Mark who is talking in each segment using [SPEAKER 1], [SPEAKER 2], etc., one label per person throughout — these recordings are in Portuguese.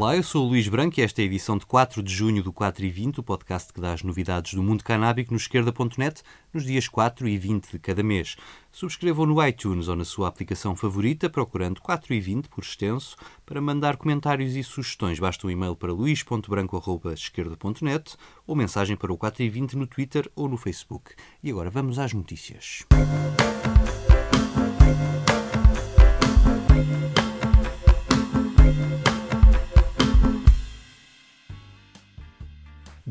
[SPEAKER 1] Olá, eu sou o Luís Branco e esta é a edição de 4 de junho do 4 e 20, o podcast que dá as novidades do mundo canábico no esquerda.net nos dias 4 e 20 de cada mês. Subscrevam no iTunes ou na sua aplicação favorita, procurando 4 e 20 por extenso, para mandar comentários e sugestões. Basta um e-mail para luís.branco.esquerda.net ou mensagem para o 4 e 20 no Twitter ou no Facebook. E agora vamos às notícias.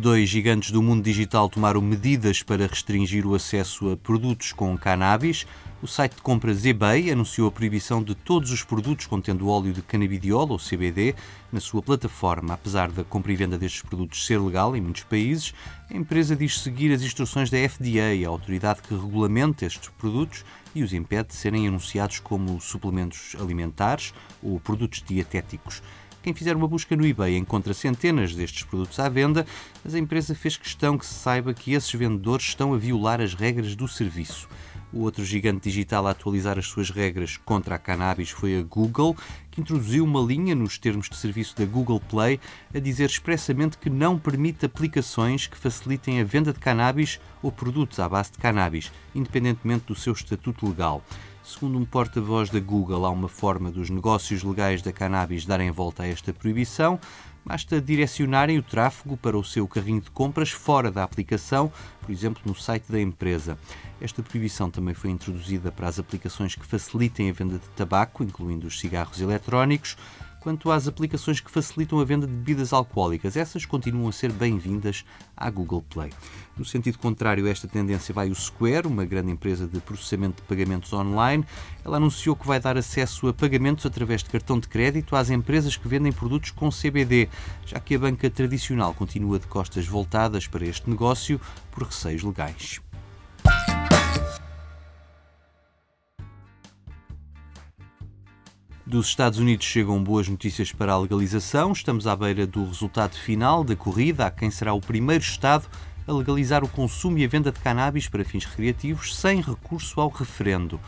[SPEAKER 1] Dois gigantes do mundo digital tomaram medidas para restringir o acesso a produtos com cannabis. O site de compras eBay anunciou a proibição de todos os produtos contendo óleo de canabidiol ou CBD na sua plataforma. Apesar da compra e venda destes produtos ser legal em muitos países, a empresa diz seguir as instruções da FDA, a autoridade que regulamenta estes produtos e os impede de serem anunciados como suplementos alimentares ou produtos dietéticos. Quem fizer uma busca no eBay encontra centenas destes produtos à venda, mas a empresa fez questão que se saiba que esses vendedores estão a violar as regras do serviço. O outro gigante digital a atualizar as suas regras contra a cannabis foi a Google, que introduziu uma linha nos termos de serviço da Google Play a dizer expressamente que não permite aplicações que facilitem a venda de cannabis ou produtos à base de cannabis, independentemente do seu estatuto legal. Segundo um porta-voz da Google, há uma forma dos negócios legais da cannabis darem volta a esta proibição. Basta direcionarem o tráfego para o seu carrinho de compras fora da aplicação, por exemplo, no site da empresa. Esta proibição também foi introduzida para as aplicações que facilitem a venda de tabaco, incluindo os cigarros eletrónicos. Quanto às aplicações que facilitam a venda de bebidas alcoólicas, essas continuam a ser bem-vindas à Google Play. No sentido contrário a esta tendência vai o Square, uma grande empresa de processamento de pagamentos online. Ela anunciou que vai dar acesso a pagamentos através de cartão de crédito às empresas que vendem produtos com CBD, já que a banca tradicional continua de costas voltadas para este negócio por receios legais. Dos Estados Unidos chegam boas notícias para a legalização. Estamos à beira do resultado final da corrida a quem será o primeiro Estado a legalizar o consumo e a venda de cannabis para fins recreativos sem recurso ao referendo.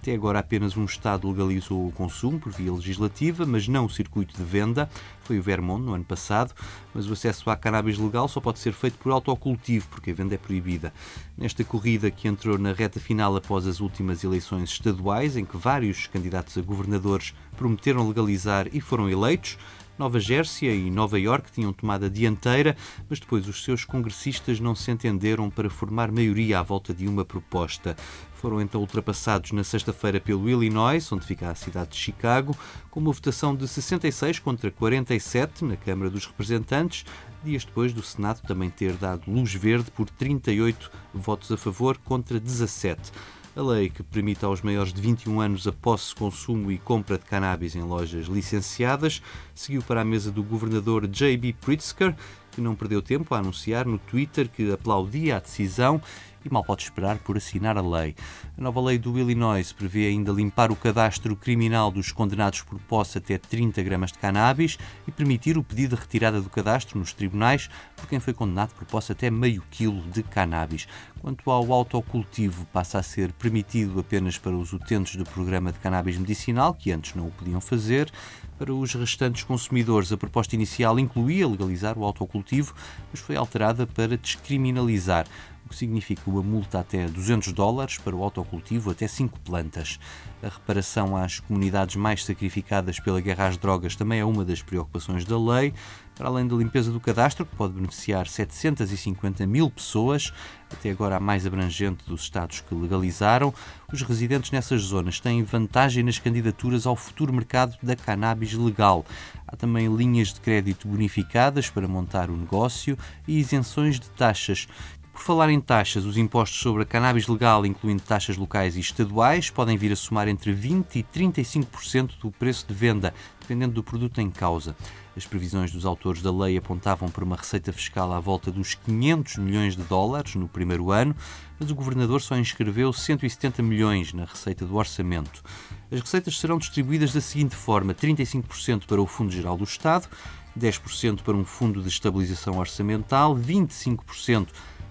[SPEAKER 1] Até agora, apenas um Estado legalizou o consumo por via legislativa, mas não o circuito de venda. Foi o Vermont no ano passado, mas o acesso à cannabis legal só pode ser feito por autocultivo, porque a venda é proibida. Nesta corrida que entrou na reta final após as últimas eleições estaduais, em que vários candidatos a governadores prometeram legalizar e foram eleitos, Nova Jersey e Nova York tinham tomado a dianteira, mas depois os seus congressistas não se entenderam para formar maioria à volta de uma proposta. Foram então ultrapassados na sexta-feira pelo Illinois, onde fica a cidade de Chicago, com uma votação de 66 contra 47 na Câmara dos Representantes, dias depois do Senado também ter dado luz verde por 38 votos a favor contra 17. A lei que permite aos maiores de 21 anos a posse, consumo e compra de cannabis em lojas licenciadas seguiu para a mesa do governador J.B. Pritzker, não perdeu tempo a anunciar no Twitter que aplaudia a decisão e mal pode esperar por assinar a lei. A nova lei do Illinois prevê ainda limpar o cadastro criminal dos condenados por posse até 30 gramas de cannabis e permitir o pedido de retirada do cadastro nos tribunais por quem foi condenado por posse até meio quilo de cannabis. Quanto ao autocultivo, passa a ser permitido apenas para os utentes do programa de cannabis medicinal, que antes não o podiam fazer. Para os restantes consumidores, a proposta inicial incluía legalizar o autocultivo, mas foi alterada para descriminalizar o que significa uma multa até 200 dólares para o autocultivo até 5 plantas. A reparação às comunidades mais sacrificadas pela guerra às drogas também é uma das preocupações da lei, para além da limpeza do cadastro, que pode beneficiar 750 mil pessoas, até agora a mais abrangente dos estados que legalizaram. Os residentes nessas zonas têm vantagem nas candidaturas ao futuro mercado da cannabis legal. Há também linhas de crédito bonificadas para montar o negócio e isenções de taxas. Por falar em taxas, os impostos sobre a cannabis legal, incluindo taxas locais e estaduais, podem vir a somar entre 20% e 35% do preço de venda, dependendo do produto em causa. As previsões dos autores da lei apontavam para uma receita fiscal à volta dos 500 milhões de dólares no primeiro ano, mas o governador só inscreveu 170 milhões na receita do orçamento. As receitas serão distribuídas da seguinte forma: 35% para o Fundo Geral do Estado, 10% para um fundo de estabilização orçamental, 25%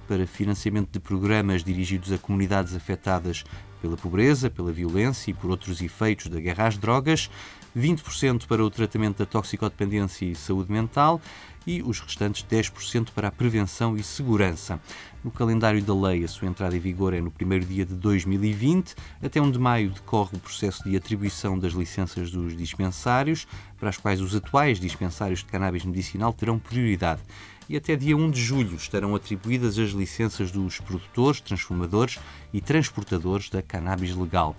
[SPEAKER 1] para financiamento de programas dirigidos a comunidades afetadas pela pobreza, pela violência e por outros efeitos da guerra às drogas, 20% para o tratamento da toxicodependência e saúde mental e os restantes 10% para a prevenção e segurança. No calendário da lei, a sua entrada em vigor é no primeiro dia de 2020. Até 1 de maio decorre o processo de atribuição das licenças dos dispensários, para as quais os atuais dispensários de cannabis medicinal terão prioridade e até dia 1 de julho estarão atribuídas as licenças dos produtores, transformadores e transportadores da cannabis legal.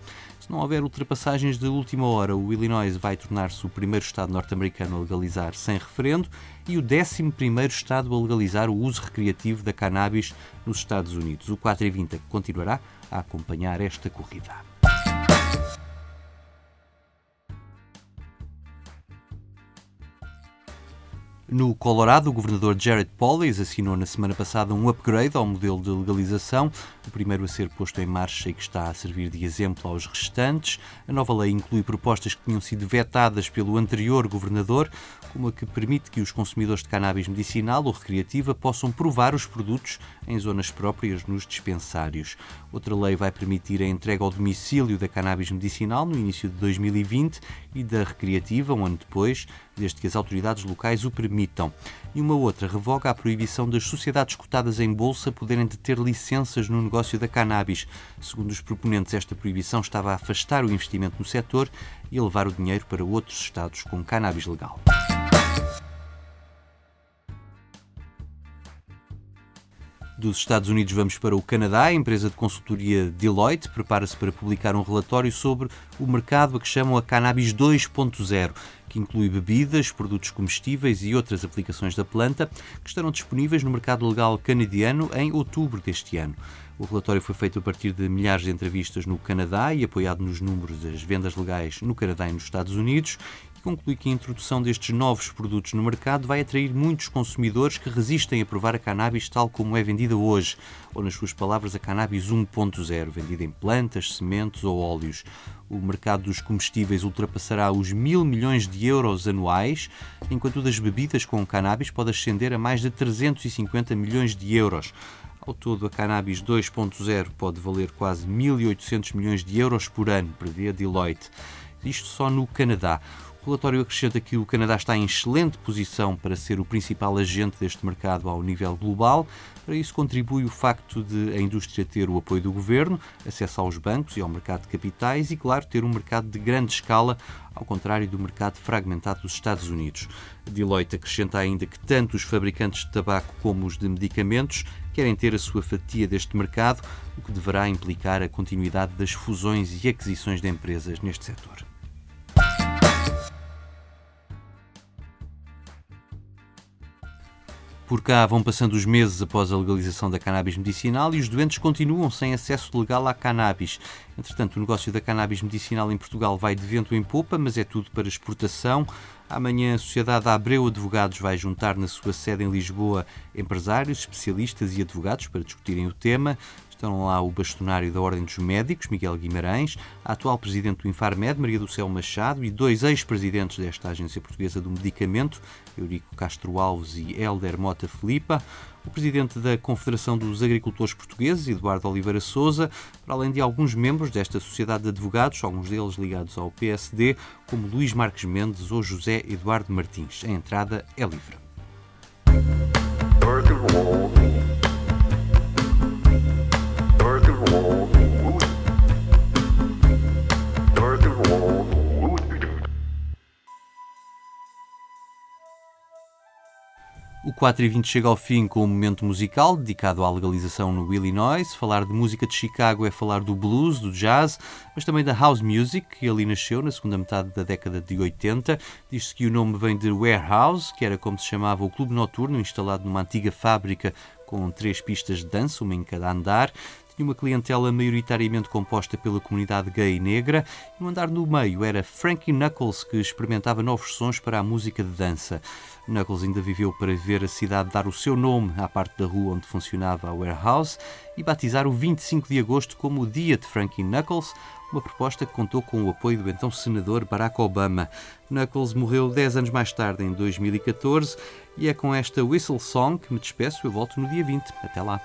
[SPEAKER 1] Se não houver ultrapassagens de última hora, o Illinois vai tornar-se o primeiro Estado norte-americano a legalizar sem referendo e o 11 Estado a legalizar o uso recreativo da cannabis nos Estados Unidos. O 4 e 20 continuará a acompanhar esta corrida. No Colorado, o governador Jared Polis assinou na semana passada um upgrade ao modelo de legalização, o primeiro a ser posto em marcha e que está a servir de exemplo aos restantes. A nova lei inclui propostas que tinham sido vetadas pelo anterior governador, como a que permite que os consumidores de cannabis medicinal ou recreativa possam provar os produtos em zonas próprias nos dispensários. Outra lei vai permitir a entrega ao domicílio da cannabis medicinal no início de 2020 e da recreativa um ano depois, desde que as autoridades locais o permitam. E uma outra revoga a proibição das sociedades cotadas em bolsa poderem deter licenças no negócio da cannabis. Segundo os proponentes, esta proibição estava a afastar o investimento no setor e a levar o dinheiro para outros estados com cannabis legal. Dos Estados Unidos vamos para o Canadá. A empresa de consultoria Deloitte prepara-se para publicar um relatório sobre o mercado a que chamam a Cannabis 2.0, que inclui bebidas, produtos comestíveis e outras aplicações da planta, que estarão disponíveis no mercado legal canadiano em outubro deste ano. O relatório foi feito a partir de milhares de entrevistas no Canadá e apoiado nos números das vendas legais no Canadá e nos Estados Unidos conclui que a introdução destes novos produtos no mercado vai atrair muitos consumidores que resistem a provar a cannabis tal como é vendida hoje, ou nas suas palavras, a cannabis 1.0, vendida em plantas, sementes ou óleos. O mercado dos comestíveis ultrapassará os mil milhões de euros anuais, enquanto o das bebidas com cannabis pode ascender a mais de 350 milhões de euros. Ao todo, a cannabis 2.0 pode valer quase 1.800 milhões de euros por ano, prevê a Deloitte. Isto só no Canadá. O relatório acrescenta que o Canadá está em excelente posição para ser o principal agente deste mercado ao nível global. Para isso contribui o facto de a indústria ter o apoio do governo, acesso aos bancos e ao mercado de capitais e, claro, ter um mercado de grande escala, ao contrário do mercado fragmentado dos Estados Unidos. Deloitte acrescenta ainda que tanto os fabricantes de tabaco como os de medicamentos querem ter a sua fatia deste mercado, o que deverá implicar a continuidade das fusões e aquisições de empresas neste setor. Por cá vão passando os meses após a legalização da cannabis medicinal e os doentes continuam sem acesso legal à cannabis. Entretanto, o negócio da cannabis medicinal em Portugal vai de vento em popa, mas é tudo para exportação. Amanhã a Sociedade Abreu Advogados vai juntar na sua sede em Lisboa empresários, especialistas e advogados para discutirem o tema. Estão lá o bastonário da Ordem dos Médicos, Miguel Guimarães, a atual presidente do Infarmed, Maria do Céu Machado, e dois ex-presidentes desta Agência Portuguesa do Medicamento, Eurico Castro Alves e Helder Mota Filipa, o presidente da Confederação dos Agricultores Portugueses, Eduardo Oliveira Souza, para além de alguns membros desta sociedade de advogados, alguns deles ligados ao PSD, como Luís Marques Mendes ou José Eduardo Martins. A entrada é livre. O 4 e 20 chega ao fim com um momento musical dedicado à legalização no Illinois. Falar de música de Chicago é falar do blues, do jazz, mas também da house music, que ali nasceu na segunda metade da década de 80. Diz-se que o nome vem de Warehouse, que era como se chamava o clube noturno instalado numa antiga fábrica com três pistas de dança, uma em cada andar tinha uma clientela maioritariamente composta pela comunidade gay e negra, e no andar no meio era Frankie Knuckles, que experimentava novos sons para a música de dança. Knuckles ainda viveu para ver a cidade dar o seu nome à parte da rua onde funcionava a warehouse e batizar o 25 de agosto como o Dia de Frankie Knuckles, uma proposta que contou com o apoio do então senador Barack Obama. Knuckles morreu 10 anos mais tarde, em 2014, e é com esta Whistle Song que me despeço. Eu volto no dia 20. Até lá.